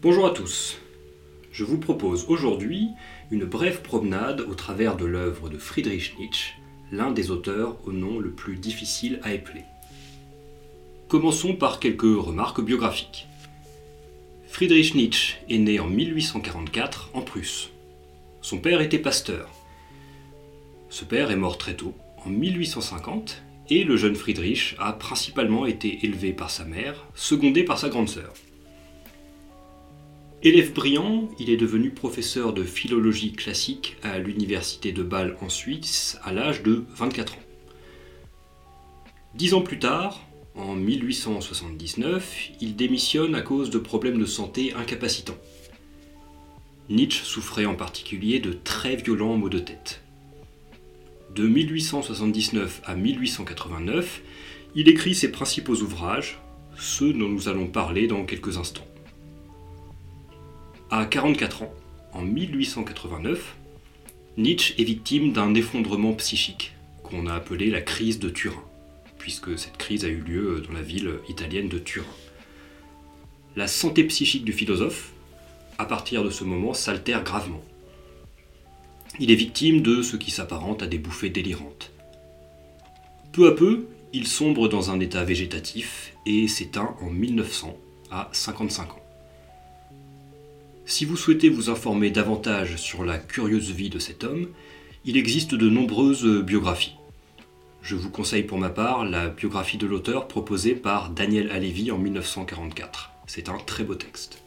Bonjour à tous. Je vous propose aujourd'hui une brève promenade au travers de l'œuvre de Friedrich Nietzsche, l'un des auteurs au nom le plus difficile à épeler. Commençons par quelques remarques biographiques. Friedrich Nietzsche est né en 1844 en Prusse. Son père était pasteur. Ce père est mort très tôt, en 1850, et le jeune Friedrich a principalement été élevé par sa mère, secondé par sa grande sœur. Élève brillant, il est devenu professeur de philologie classique à l'université de Bâle en Suisse à l'âge de 24 ans. Dix ans plus tard, en 1879, il démissionne à cause de problèmes de santé incapacitants. Nietzsche souffrait en particulier de très violents maux de tête. De 1879 à 1889, il écrit ses principaux ouvrages, ceux dont nous allons parler dans quelques instants. À 44 ans, en 1889, Nietzsche est victime d'un effondrement psychique qu'on a appelé la crise de Turin, puisque cette crise a eu lieu dans la ville italienne de Turin. La santé psychique du philosophe, à partir de ce moment, s'altère gravement. Il est victime de ce qui s'apparente à des bouffées délirantes. Peu à peu, il sombre dans un état végétatif et s'éteint en 1900 à 55 ans. Si vous souhaitez vous informer davantage sur la curieuse vie de cet homme, il existe de nombreuses biographies. Je vous conseille pour ma part la biographie de l'auteur proposée par Daniel Alevi en 1944. C'est un très beau texte.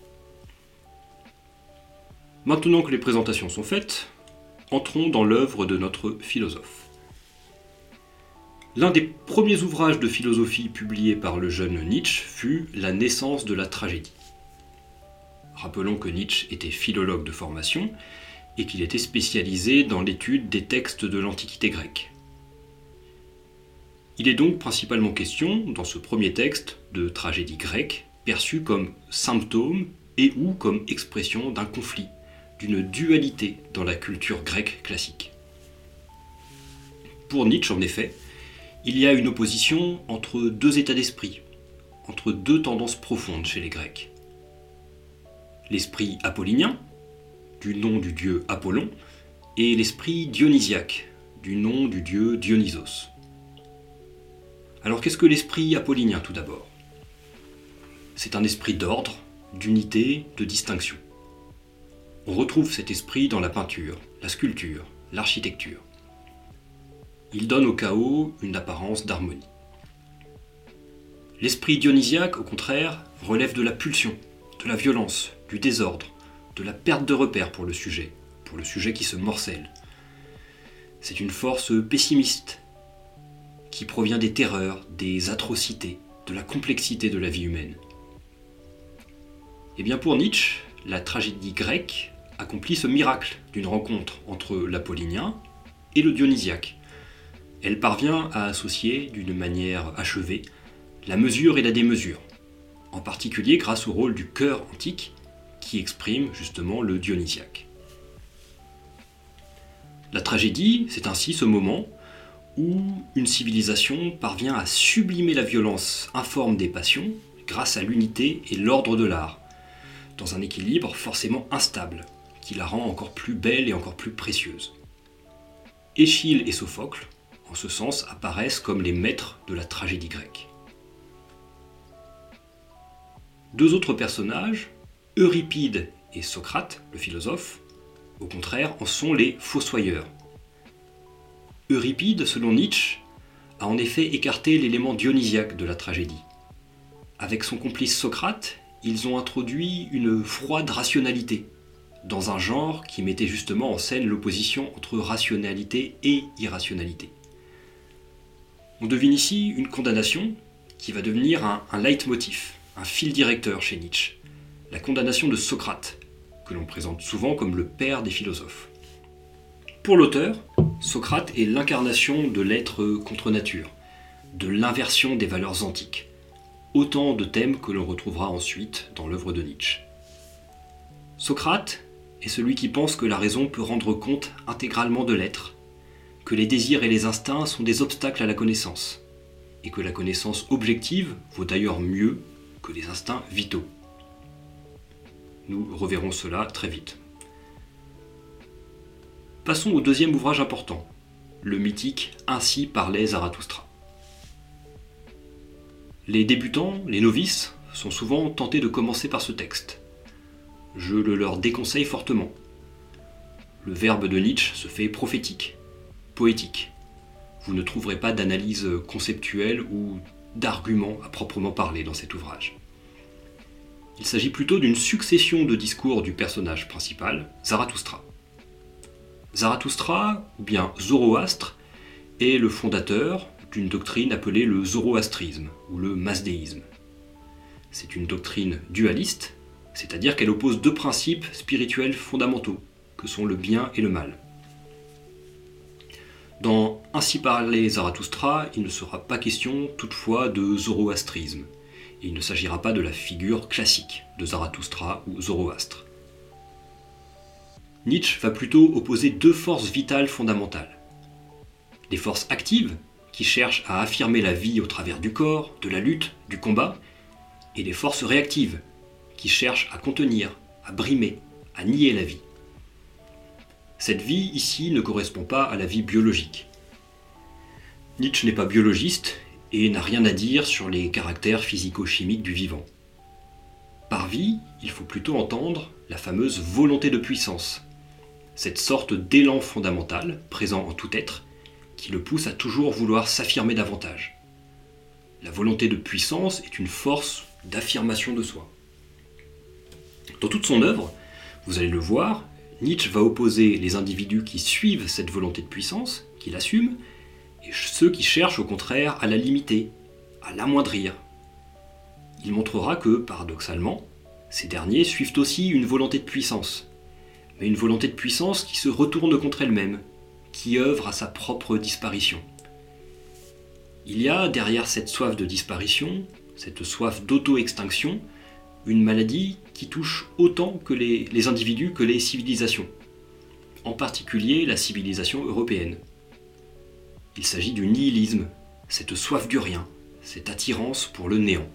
Maintenant que les présentations sont faites, entrons dans l'œuvre de notre philosophe. L'un des premiers ouvrages de philosophie publiés par le jeune Nietzsche fut La naissance de la tragédie. Rappelons que Nietzsche était philologue de formation et qu'il était spécialisé dans l'étude des textes de l'Antiquité grecque. Il est donc principalement question, dans ce premier texte, de tragédie grecque, perçue comme symptôme et ou comme expression d'un conflit, d'une dualité dans la culture grecque classique. Pour Nietzsche, en effet, il y a une opposition entre deux états d'esprit, entre deux tendances profondes chez les Grecs l'esprit apollinien, du nom du dieu Apollon, et l'esprit dionysiaque, du nom du dieu Dionysos. Alors qu'est-ce que l'esprit apollinien tout d'abord? C'est un esprit d'ordre, d'unité, de distinction. On retrouve cet esprit dans la peinture, la sculpture, l'architecture. Il donne au chaos une apparence d'harmonie. L'esprit dionysiaque, au contraire, relève de la pulsion, de la violence, du désordre, de la perte de repères pour le sujet, pour le sujet qui se morcelle. C'est une force pessimiste qui provient des terreurs, des atrocités, de la complexité de la vie humaine. Et eh bien pour Nietzsche, la tragédie grecque accomplit ce miracle d'une rencontre entre l'apollinien et le dionysiaque. Elle parvient à associer d'une manière achevée la mesure et la démesure, en particulier grâce au rôle du cœur antique qui exprime justement le dionysiaque. La tragédie, c'est ainsi ce moment où une civilisation parvient à sublimer la violence informe des passions grâce à l'unité et l'ordre de l'art, dans un équilibre forcément instable, qui la rend encore plus belle et encore plus précieuse. Échille et Sophocle, en ce sens, apparaissent comme les maîtres de la tragédie grecque. Deux autres personnages, Euripide et Socrate, le philosophe, au contraire, en sont les fossoyeurs. Euripide, selon Nietzsche, a en effet écarté l'élément dionysiaque de la tragédie. Avec son complice Socrate, ils ont introduit une froide rationalité, dans un genre qui mettait justement en scène l'opposition entre rationalité et irrationalité. On devine ici une condamnation qui va devenir un, un leitmotiv, un fil directeur chez Nietzsche la condamnation de Socrate, que l'on présente souvent comme le père des philosophes. Pour l'auteur, Socrate est l'incarnation de l'être contre nature, de l'inversion des valeurs antiques, autant de thèmes que l'on retrouvera ensuite dans l'œuvre de Nietzsche. Socrate est celui qui pense que la raison peut rendre compte intégralement de l'être, que les désirs et les instincts sont des obstacles à la connaissance, et que la connaissance objective vaut d'ailleurs mieux que les instincts vitaux. Nous reverrons cela très vite. Passons au deuxième ouvrage important, le mythique Ainsi parlait Zarathustra. Les débutants, les novices, sont souvent tentés de commencer par ce texte. Je le leur déconseille fortement. Le verbe de Nietzsche se fait prophétique, poétique. Vous ne trouverez pas d'analyse conceptuelle ou d'arguments à proprement parler dans cet ouvrage. Il s'agit plutôt d'une succession de discours du personnage principal, Zarathustra. Zarathustra, ou bien Zoroastre, est le fondateur d'une doctrine appelée le zoroastrisme ou le masdéisme. C'est une doctrine dualiste, c'est-à-dire qu'elle oppose deux principes spirituels fondamentaux, que sont le bien et le mal. Dans Ainsi parler Zarathustra, il ne sera pas question toutefois de zoroastrisme, il ne s'agira pas de la figure classique de Zarathustra ou Zoroastre. Nietzsche va plutôt opposer deux forces vitales fondamentales. Les forces actives, qui cherchent à affirmer la vie au travers du corps, de la lutte, du combat, et les forces réactives, qui cherchent à contenir, à brimer, à nier la vie. Cette vie ici ne correspond pas à la vie biologique. Nietzsche n'est pas biologiste et n'a rien à dire sur les caractères physico-chimiques du vivant. Par vie, il faut plutôt entendre la fameuse volonté de puissance, cette sorte d'élan fondamental présent en tout être qui le pousse à toujours vouloir s'affirmer davantage. La volonté de puissance est une force d'affirmation de soi. Dans toute son œuvre, vous allez le voir, Nietzsche va opposer les individus qui suivent cette volonté de puissance, qui l'assument, et ceux qui cherchent au contraire à la limiter, à l'amoindrir. Il montrera que, paradoxalement, ces derniers suivent aussi une volonté de puissance, mais une volonté de puissance qui se retourne contre elle-même, qui œuvre à sa propre disparition. Il y a derrière cette soif de disparition, cette soif d'auto-extinction, une maladie qui touche autant que les, les, individus que les civilisations, en particulier la civilisation européenne. Il s'agit du nihilisme, cette soif du rien, cette attirance pour le néant.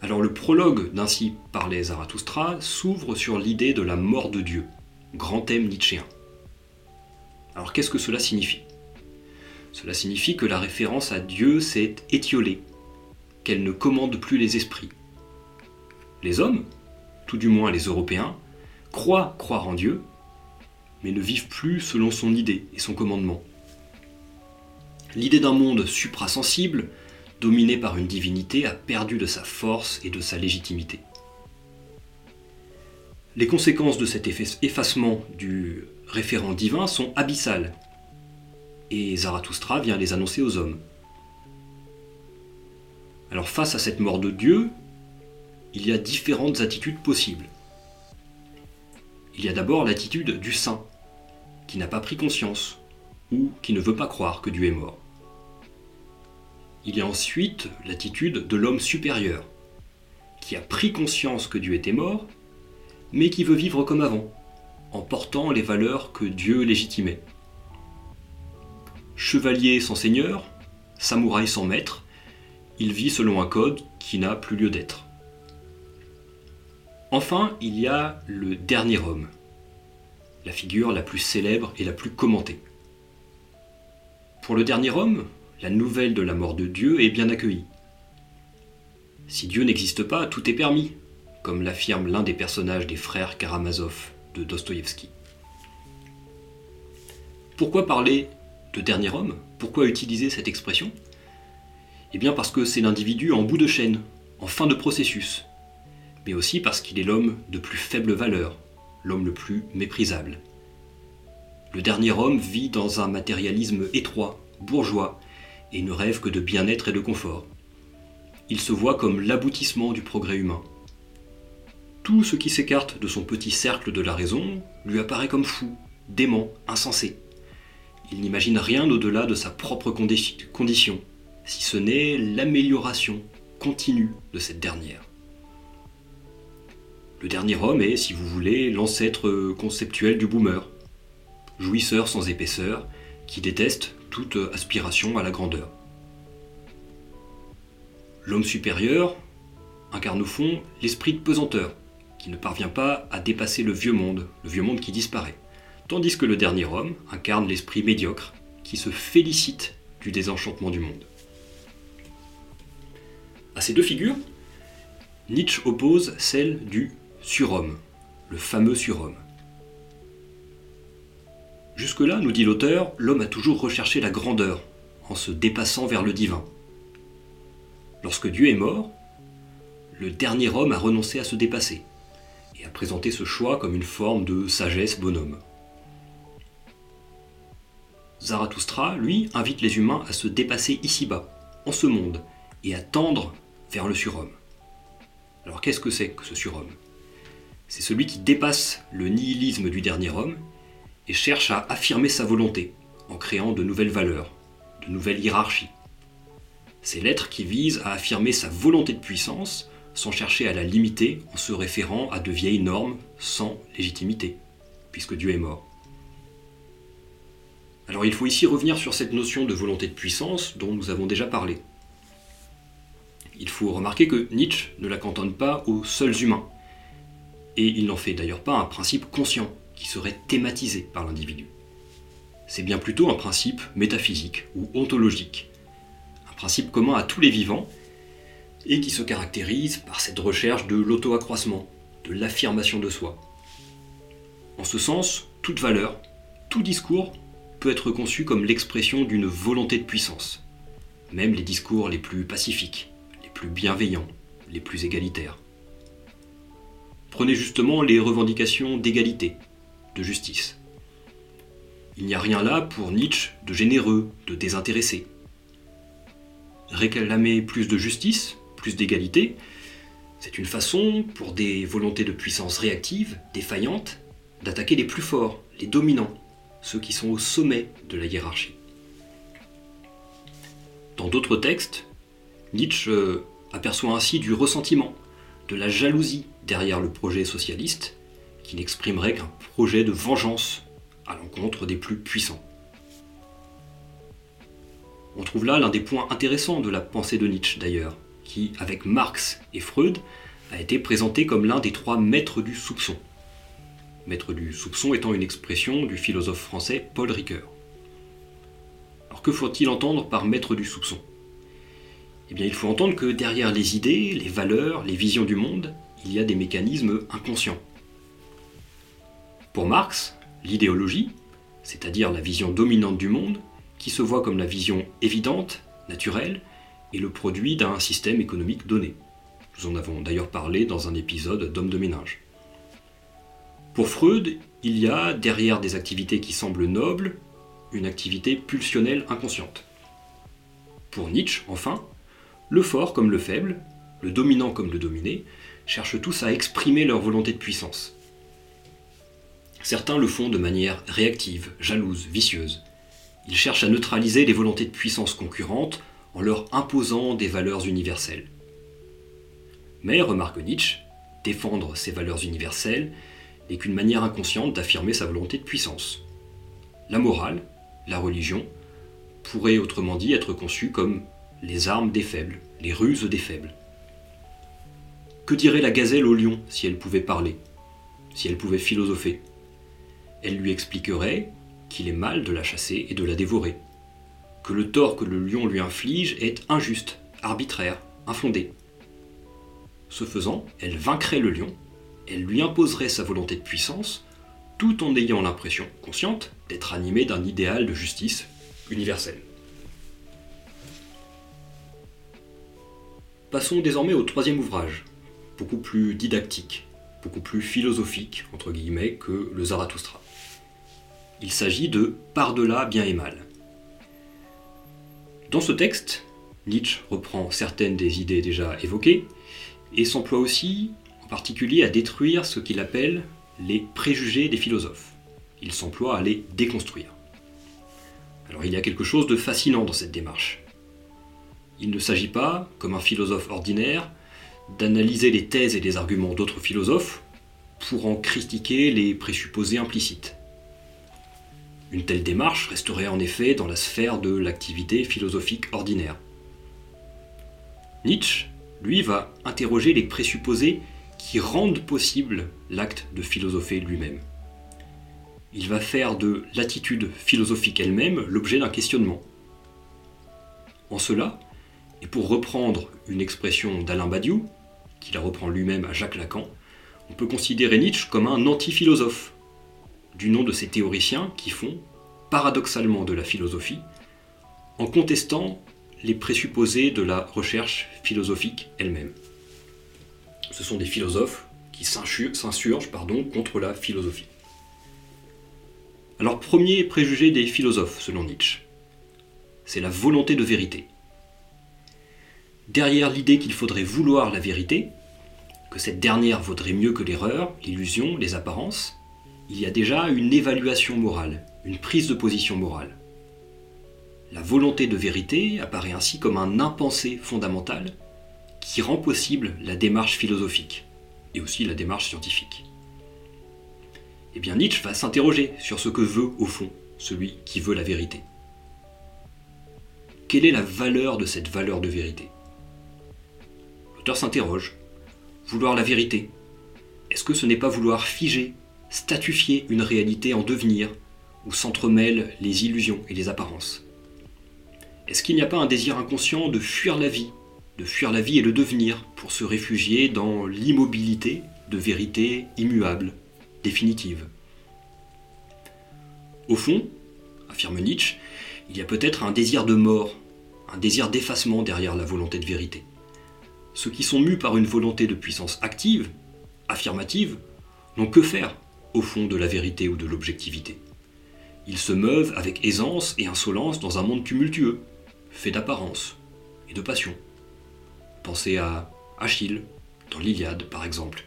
Alors le prologue d'Ainsi parlait Zarathustra s'ouvre sur l'idée de la mort de Dieu, grand thème nietzschéen. Alors qu'est-ce que cela signifie? Cela signifie que la référence à Dieu s'est étiolée, qu'elle ne commande plus les esprits. Les hommes, tout du moins les Européens, croient croire en Dieu, mais ne vivent plus selon son idée et son commandement. L'idée d'un monde suprasensible, dominé par une divinité, a perdu de sa force et de sa légitimité. Les conséquences de cet effacement du référent divin sont abyssales, et Zarathustra vient les annoncer aux hommes. Alors face à cette mort de Dieu, il y a différentes attitudes possibles. Il y a d'abord l'attitude du saint, qui n'a pas pris conscience, ou qui ne veut pas croire que Dieu est mort. Il y a ensuite l'attitude de l'homme supérieur, qui a pris conscience que Dieu était mort, mais qui veut vivre comme avant, en portant les valeurs que Dieu légitimait. Chevalier sans seigneur, samouraï sans maître, il vit selon un code qui n'a plus lieu d'être. Enfin, il y a le dernier homme, la figure la plus célèbre et la plus commentée. Pour le dernier homme, la nouvelle de la mort de Dieu est bien accueillie. Si Dieu n'existe pas, tout est permis, comme l'affirme l'un des personnages des frères Karamazov de Dostoïevski. Pourquoi parler de dernier homme? Pourquoi utiliser cette expression? Eh bien parce que c'est l'individu en bout de chaîne, en fin de processus, mais aussi parce qu'il est l'homme de plus faible valeur, l'homme le plus méprisable. Le dernier homme vit dans un matérialisme étroit, bourgeois, et ne rêve que de bien-être et de confort. Il se voit comme l'aboutissement du progrès humain. Tout ce qui s'écarte de son petit cercle de la raison lui apparaît comme fou, dément, insensé. Il n'imagine rien au-delà de sa propre condition, si ce n'est l'amélioration continue de cette dernière. Le dernier homme est, si vous voulez, l'ancêtre conceptuel du boomer, jouisseur sans épaisseur, qui déteste toute aspiration à la grandeur. L'homme supérieur, incarne au fond l'esprit de pesanteur, qui ne parvient pas à dépasser le vieux monde, le vieux monde qui disparaît. Tandis que le dernier homme incarne l'esprit médiocre, qui se félicite du désenchantement du monde. À ces deux figures, Nietzsche oppose celle du surhomme, le fameux surhomme. Jusque-là, nous dit l'auteur, l'homme a toujours recherché la grandeur, en se dépassant vers le divin. Lorsque Dieu est mort, le dernier homme a renoncé à se dépasser et a présenté ce choix comme une forme de sagesse bonhomme. Zarathustra, lui, invite les humains à se dépasser ici-bas, en ce monde, et à tendre vers le surhomme. Alors qu'est-ce que c'est que ce surhomme? C'est celui qui dépasse le nihilisme du dernier homme et cherche à affirmer sa volonté en créant de nouvelles valeurs, de nouvelles hiérarchies. C'est l'être qui vise à affirmer sa volonté de puissance sans chercher à la limiter en se référant à de vieilles normes sans légitimité, puisque Dieu est mort. Alors il faut ici revenir sur cette notion de volonté de puissance dont nous avons déjà parlé. Il faut remarquer que Nietzsche ne la cantonne pas aux seuls humains, et il n'en fait d'ailleurs pas un principe conscient qui serait thématisé par l'individu. C'est bien plutôt un principe métaphysique ou ontologique, un principe commun à tous les vivants, et qui se caractérise par cette recherche de l'auto-accroissement, de l'affirmation de soi. En ce sens, toute valeur, tout discours peut être conçu comme l'expression d'une volonté de puissance, même les discours les plus pacifiques, les plus bienveillants, les plus égalitaires. Prenez justement les revendications d'égalité, de justice. Il n'y a rien là pour Nietzsche de généreux, de désintéressé. Réclamer plus de justice, plus d'égalité, c'est une façon, pour des volontés de puissance réactives, défaillantes, d'attaquer les plus forts, les dominants, ceux qui sont au sommet de la hiérarchie. Dans d'autres textes, Nietzsche euh, aperçoit ainsi du ressentiment, de la jalousie derrière le projet socialiste, qui n'exprimerait qu'un projet de vengeance à l'encontre des plus puissants. On trouve là l'un des points intéressants de la pensée de Nietzsche d'ailleurs, qui, avec Marx et Freud, a été présenté comme l'un des trois maîtres du soupçon maître du soupçon étant une expression du philosophe français Paul Ricoeur. Alors que faut-il entendre par maître du soupçon? Eh bien, il faut entendre que derrière les idées, les valeurs, les visions du monde, il y a des mécanismes inconscients. Pour Marx, l'idéologie, c'est-à-dire la vision dominante du monde, qui se voit comme la vision évidente, naturelle, est le produit d'un système économique donné. Nous en avons d'ailleurs parlé dans un épisode d'Homme de ménage. Pour Freud, il y a, derrière des activités qui semblent nobles, une activité pulsionnelle inconsciente. Pour Nietzsche, enfin, le fort comme le faible, le dominant comme le dominé, cherchent tous à exprimer leur volonté de puissance. Certains le font de manière réactive, jalouse, vicieuse. Ils cherchent à neutraliser les volontés de puissance concurrentes en leur imposant des valeurs universelles. Mais, remarque Nietzsche, défendre ces valeurs universelles n'est qu'une manière inconsciente d'affirmer sa volonté de puissance. La morale, la religion, pourrait autrement dit être conçue comme les armes des faibles, les ruses des faibles. Que dirait la gazelle au lion si elle pouvait parler, si elle pouvait philosopher? Elle lui expliquerait qu'il est mal de la chasser et de la dévorer, que le tort que le lion lui inflige est injuste, arbitraire, infondé. Ce faisant, elle vaincrait le lion elle lui imposerait sa volonté de puissance, tout en ayant l'impression consciente d'être animée d'un idéal de justice universelle. Passons désormais au troisième ouvrage, beaucoup plus didactique, beaucoup plus philosophique, entre guillemets, que le Zarathustra. Il s'agit de Par-delà bien et mal. Dans ce texte, Nietzsche reprend certaines des idées déjà évoquées et s'emploie aussi en particulier à détruire ce qu'il appelle les préjugés des philosophes. Il s'emploie à les déconstruire. Alors il y a quelque chose de fascinant dans cette démarche. Il ne s'agit pas, comme un philosophe ordinaire, d'analyser les thèses et les arguments d'autres philosophes pour en critiquer les présupposés implicites. Une telle démarche resterait en effet dans la sphère de l'activité philosophique ordinaire. Nietzsche lui, va interroger les présupposés qui rendent possible l'acte de philosopher lui-même. Il va faire de l'attitude philosophique elle-même l'objet d'un questionnement. En cela, et pour reprendre une expression d'Alain Badiou, qui la reprend lui-même à Jacques Lacan, on peut considérer Nietzsche comme un anti-philosophe, du nom de ces théoriciens qui font, paradoxalement, de la philosophie, en contestant les présupposés de la recherche philosophique elle-même. Ce sont des philosophes qui s'insurgent contre la philosophie. Alors, premier préjugé des philosophes, selon Nietzsche, c'est la volonté de vérité. Derrière l'idée qu'il faudrait vouloir la vérité, que cette dernière vaudrait mieux que l'erreur, l'illusion, les apparences, il y a déjà une évaluation morale, une prise de position morale. La volonté de vérité apparaît ainsi comme un impensé fondamental qui rend possible la démarche philosophique et aussi la démarche scientifique. Eh bien Nietzsche va s'interroger sur ce que veut au fond celui qui veut la vérité. Quelle est la valeur de cette valeur de vérité? S'interroge. Vouloir la vérité, est-ce que ce n'est pas vouloir figer, statufier une réalité en devenir, où s'entremêlent les illusions et les apparences? Est-ce qu'il n'y a pas un désir inconscient de fuir la vie, de fuir la vie et le devenir pour se réfugier dans l'immobilité de vérité immuable, définitive? Au fond, affirme Nietzsche, il y a peut-être un désir de mort, un désir d'effacement derrière la volonté de vérité. Ceux qui sont mus par une volonté de puissance active, affirmative, n'ont que faire au fond de la vérité ou de l'objectivité. Ils se meuvent avec aisance et insolence dans un monde tumultueux, fait d'apparence et de passion. Pensez à Achille, dans l'Iliade par exemple,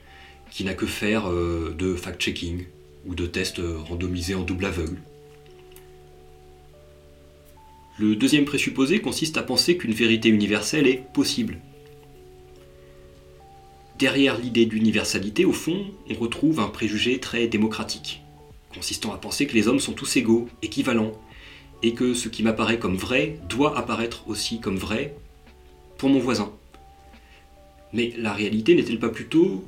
qui n'a que faire euh, de fact-checking ou de tests randomisés en double aveugle. Le deuxième présupposé consiste à penser qu'une vérité universelle est possible. Derrière l'idée d'universalité, au fond, on retrouve un préjugé très démocratique, consistant à penser que les hommes sont tous égaux, équivalents, et que ce qui m'apparaît comme vrai doit apparaître aussi comme vrai pour mon voisin. Mais la réalité n'est-elle pas plutôt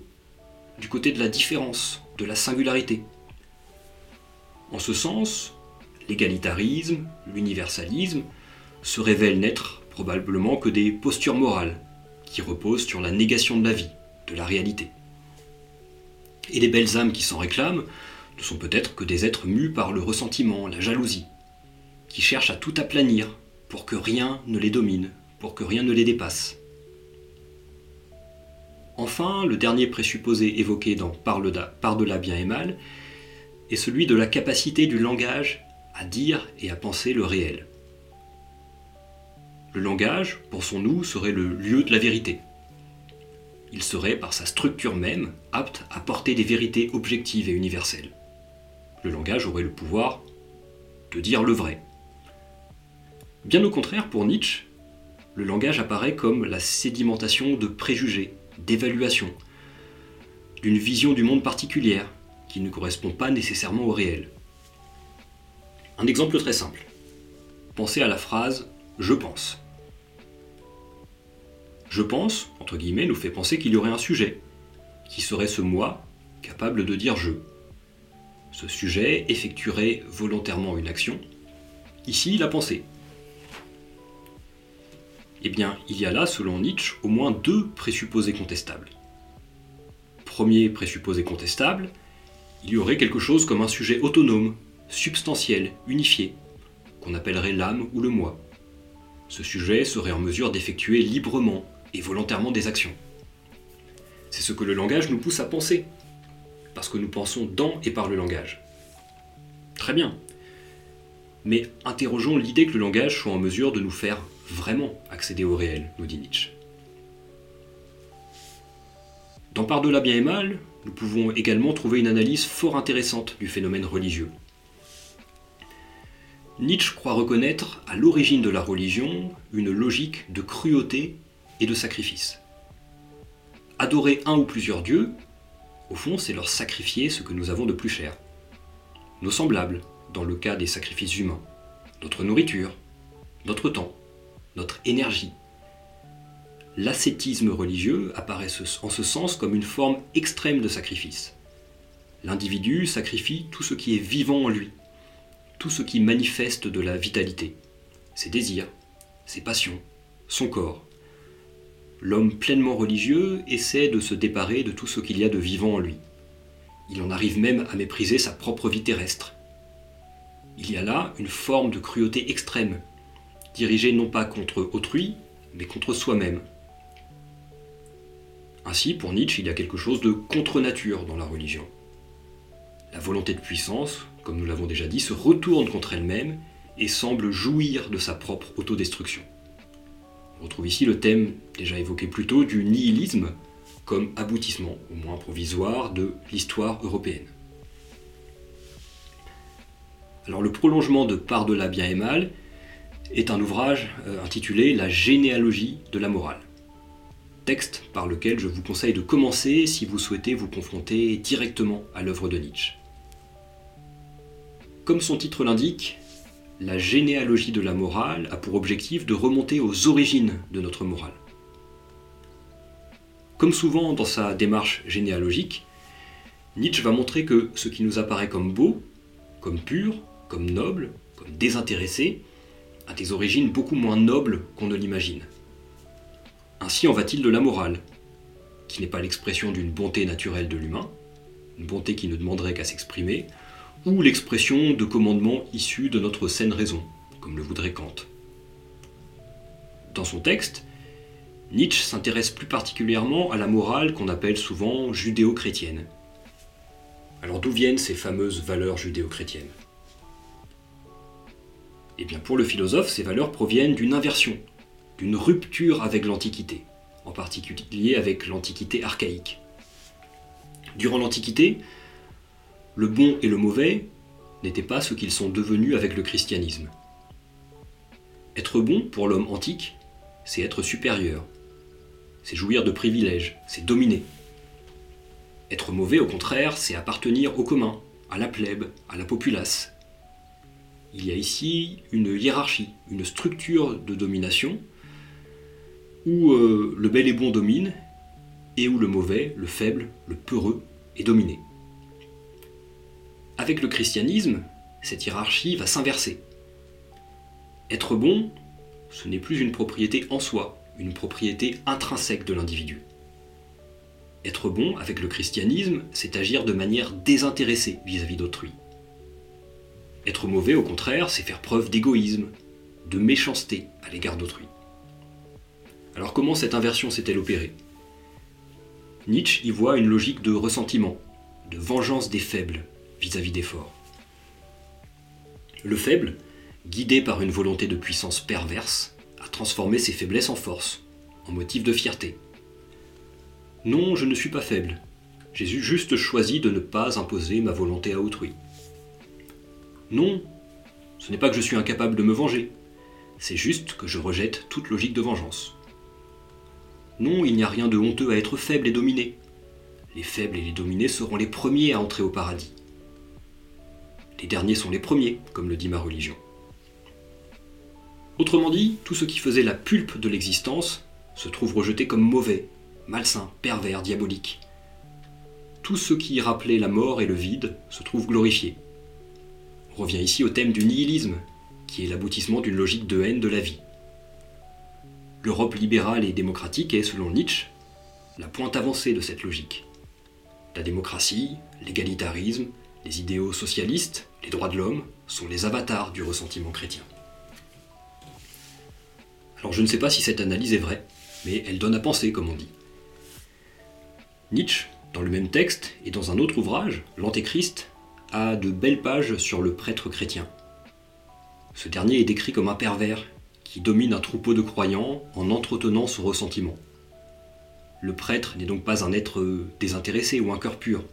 du côté de la différence, de la singularité? En ce sens, l'égalitarisme, l'universalisme se révèlent n'être probablement que des postures morales qui reposent sur la négation de la vie, la réalité. Et les belles âmes qui s'en réclament ne sont peut-être que des êtres mus par le ressentiment, la jalousie, qui cherchent à tout aplanir pour que rien ne les domine, pour que rien ne les dépasse. Enfin, le dernier présupposé évoqué dans Par-delà bien et mal est celui de la capacité du langage à dire et à penser le réel. Le langage, pensons-nous, serait le lieu de la vérité. Il serait, par sa structure même, apte à porter des vérités objectives et universelles. Le langage aurait le pouvoir de dire le vrai, Bien au contraire, pour Nietzsche, le langage apparaît comme la sédimentation de préjugés, d'évaluations, d'une vision du monde particulière qui ne correspond pas nécessairement au réel. Un exemple très simple. Pensez à la phrase je pense. Je pense, entre guillemets, nous fait penser qu'il y aurait un sujet, qui serait ce moi capable de dire je. Ce sujet effectuerait volontairement une action, ici la pensée. Eh bien, il y a là, selon Nietzsche, au moins deux présupposés contestables. Premier présupposé contestable, il y aurait quelque chose comme un sujet autonome, substantiel, unifié, qu'on appellerait l'âme ou le moi. Ce sujet serait en mesure d'effectuer librement et volontairement des actions. C'est ce que le langage nous pousse à penser, parce que nous pensons dans et par le langage. Très bien. Mais interrogeons l'idée que le langage soit en mesure de nous faire vraiment accéder au réel, nous dit Nietzsche. Dans Par-delà bien et mal, nous pouvons également trouver une analyse fort intéressante du phénomène religieux. Nietzsche croit reconnaître à l'origine de la religion une logique de cruauté et de sacrifice. Adorer un ou plusieurs dieux, au fond, c'est leur sacrifier ce que nous avons de plus cher. Nos semblables, dans le cas des sacrifices humains, notre nourriture, notre temps, notre énergie. l'ascétisme religieux apparaît en ce sens comme une forme extrême de sacrifice. L'individu sacrifie tout ce qui est vivant en lui, tout ce qui manifeste de la vitalité, ses désirs, ses passions, son corps. L'homme pleinement religieux essaie de se déparer de tout ce qu'il y a de vivant en lui. Il en arrive même à mépriser sa propre vie terrestre. Il y a là une forme de cruauté extrême, dirigée non pas contre autrui, mais contre soi-même. Ainsi, pour Nietzsche, il y a quelque chose de contre-nature dans la religion. La volonté de puissance, comme nous l'avons déjà dit, se retourne contre elle-même et semble jouir de sa propre autodestruction. On retrouve ici le thème déjà évoqué plus tôt du nihilisme comme aboutissement, au moins provisoire, de l'histoire européenne. Alors le prolongement de Par-delà bien et mal est un ouvrage euh, intitulé La généalogie de la morale texte par lequel je vous conseille de commencer si vous souhaitez vous confronter directement à l'œuvre de Nietzsche. Comme son titre l'indique, la généalogie de la morale a pour objectif de remonter aux origines de notre morale. Comme souvent dans sa démarche généalogique, Nietzsche va montrer que ce qui nous apparaît comme beau, comme pur, comme noble, comme désintéressé, a des origines beaucoup moins nobles qu'on ne l'imagine. Ainsi en va-t-il de la morale, qui n'est pas l'expression d'une bonté naturelle de l'humain, une bonté qui ne demanderait qu'à s'exprimer, ou l'expression de commandements issus de notre saine raison, comme le voudrait Kant. Dans son texte, Nietzsche s'intéresse plus particulièrement à la morale qu'on appelle souvent judéo-chrétienne. Alors d'où viennent ces fameuses valeurs judéo-chrétiennes? Eh bien pour le philosophe, ces valeurs proviennent d'une inversion d'une rupture avec l'Antiquité, en particulier avec l'Antiquité archaïque. Durant l'Antiquité, le bon et le mauvais n'étaient pas ce qu'ils sont devenus avec le christianisme. Être bon pour l'homme antique, c'est être supérieur, c'est jouir de privilèges, c'est dominer. Être mauvais, au contraire, c'est appartenir au commun, à la plèbe, à la populace. Il y a ici une hiérarchie, une structure de domination où euh, le bel et bon domine, et où le mauvais, le faible, le peureux est dominé. Avec le christianisme, cette hiérarchie va s'inverser. Être bon, ce n'est plus une propriété en soi, une propriété intrinsèque de l'individu. Être bon, avec le christianisme, c'est agir de manière désintéressée vis-à-vis d'autrui. Être mauvais, au contraire, c'est faire preuve d'égoïsme, de méchanceté à l'égard d'autrui. Alors comment cette inversion s'est-elle opérée? Nietzsche y voit une logique de ressentiment, de vengeance des faibles vis-à-vis des forts. Le faible, guidé par une volonté de puissance perverse, a transformé ses faiblesses en force, en motif de fierté. Non, je ne suis pas faible. J'ai juste choisi de ne pas imposer ma volonté à autrui. Non, ce n'est pas que je suis incapable de me venger, c'est juste que je rejette toute logique de vengeance. Non, il n'y a rien de honteux à être faible et dominé. Les faibles et les dominés seront les premiers à entrer au paradis. Les derniers sont les premiers, comme le dit ma religion. Autrement dit, tout ce qui faisait la pulpe de l'existence se trouve rejeté comme mauvais, malsain, pervers, diabolique. Tout ce qui rappelait la mort et le vide se trouve glorifié. On revient ici au thème du nihilisme, qui est l'aboutissement d'une logique de haine de la vie. L'Europe libérale et démocratique est, selon Nietzsche, la pointe avancée de cette logique. La démocratie, l'égalitarisme, les idéaux socialistes, les droits de l'homme sont les avatars du ressentiment chrétien. Alors je ne sais pas si cette analyse est vraie, mais elle donne à penser, comme on dit. Nietzsche, dans le même texte et dans un autre ouvrage, L'Antéchrist, a de belles pages sur le prêtre chrétien. Ce dernier est décrit comme un pervers qui domine un troupeau de croyants en entretenant son ressentiment. Le prêtre n'est donc pas un être désintéressé ou un cœur pur.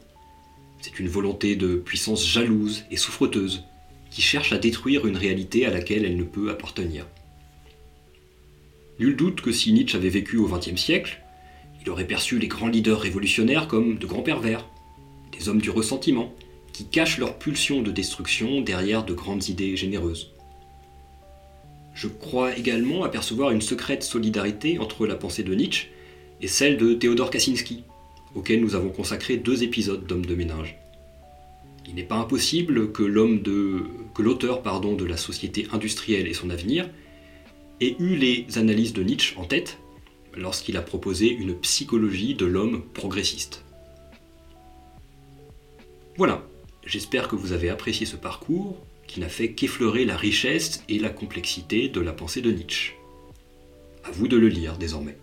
C'est une volonté de puissance jalouse et souffreteuse qui cherche à détruire une réalité à laquelle elle ne peut appartenir. Nul doute que si Nietzsche avait vécu au XXe siècle, il aurait perçu les grands leaders révolutionnaires comme de grands pervers, des hommes du ressentiment, qui cachent leur pulsion de destruction derrière de grandes idées généreuses. Je crois également apercevoir une secrète solidarité entre la pensée de Nietzsche et celle de Théodore Kaczynski, auquel nous avons consacré deux épisodes d'Homme de ménage. Il n'est pas impossible que l'auteur de la société industrielle et son avenir ait eu les analyses de Nietzsche en tête lorsqu'il a proposé une psychologie de l'homme progressiste. Voilà, j'espère que vous avez apprécié ce parcours qui n'a fait qu'effleurer la richesse et la complexité de la pensée de Nietzsche. À vous de le lire désormais.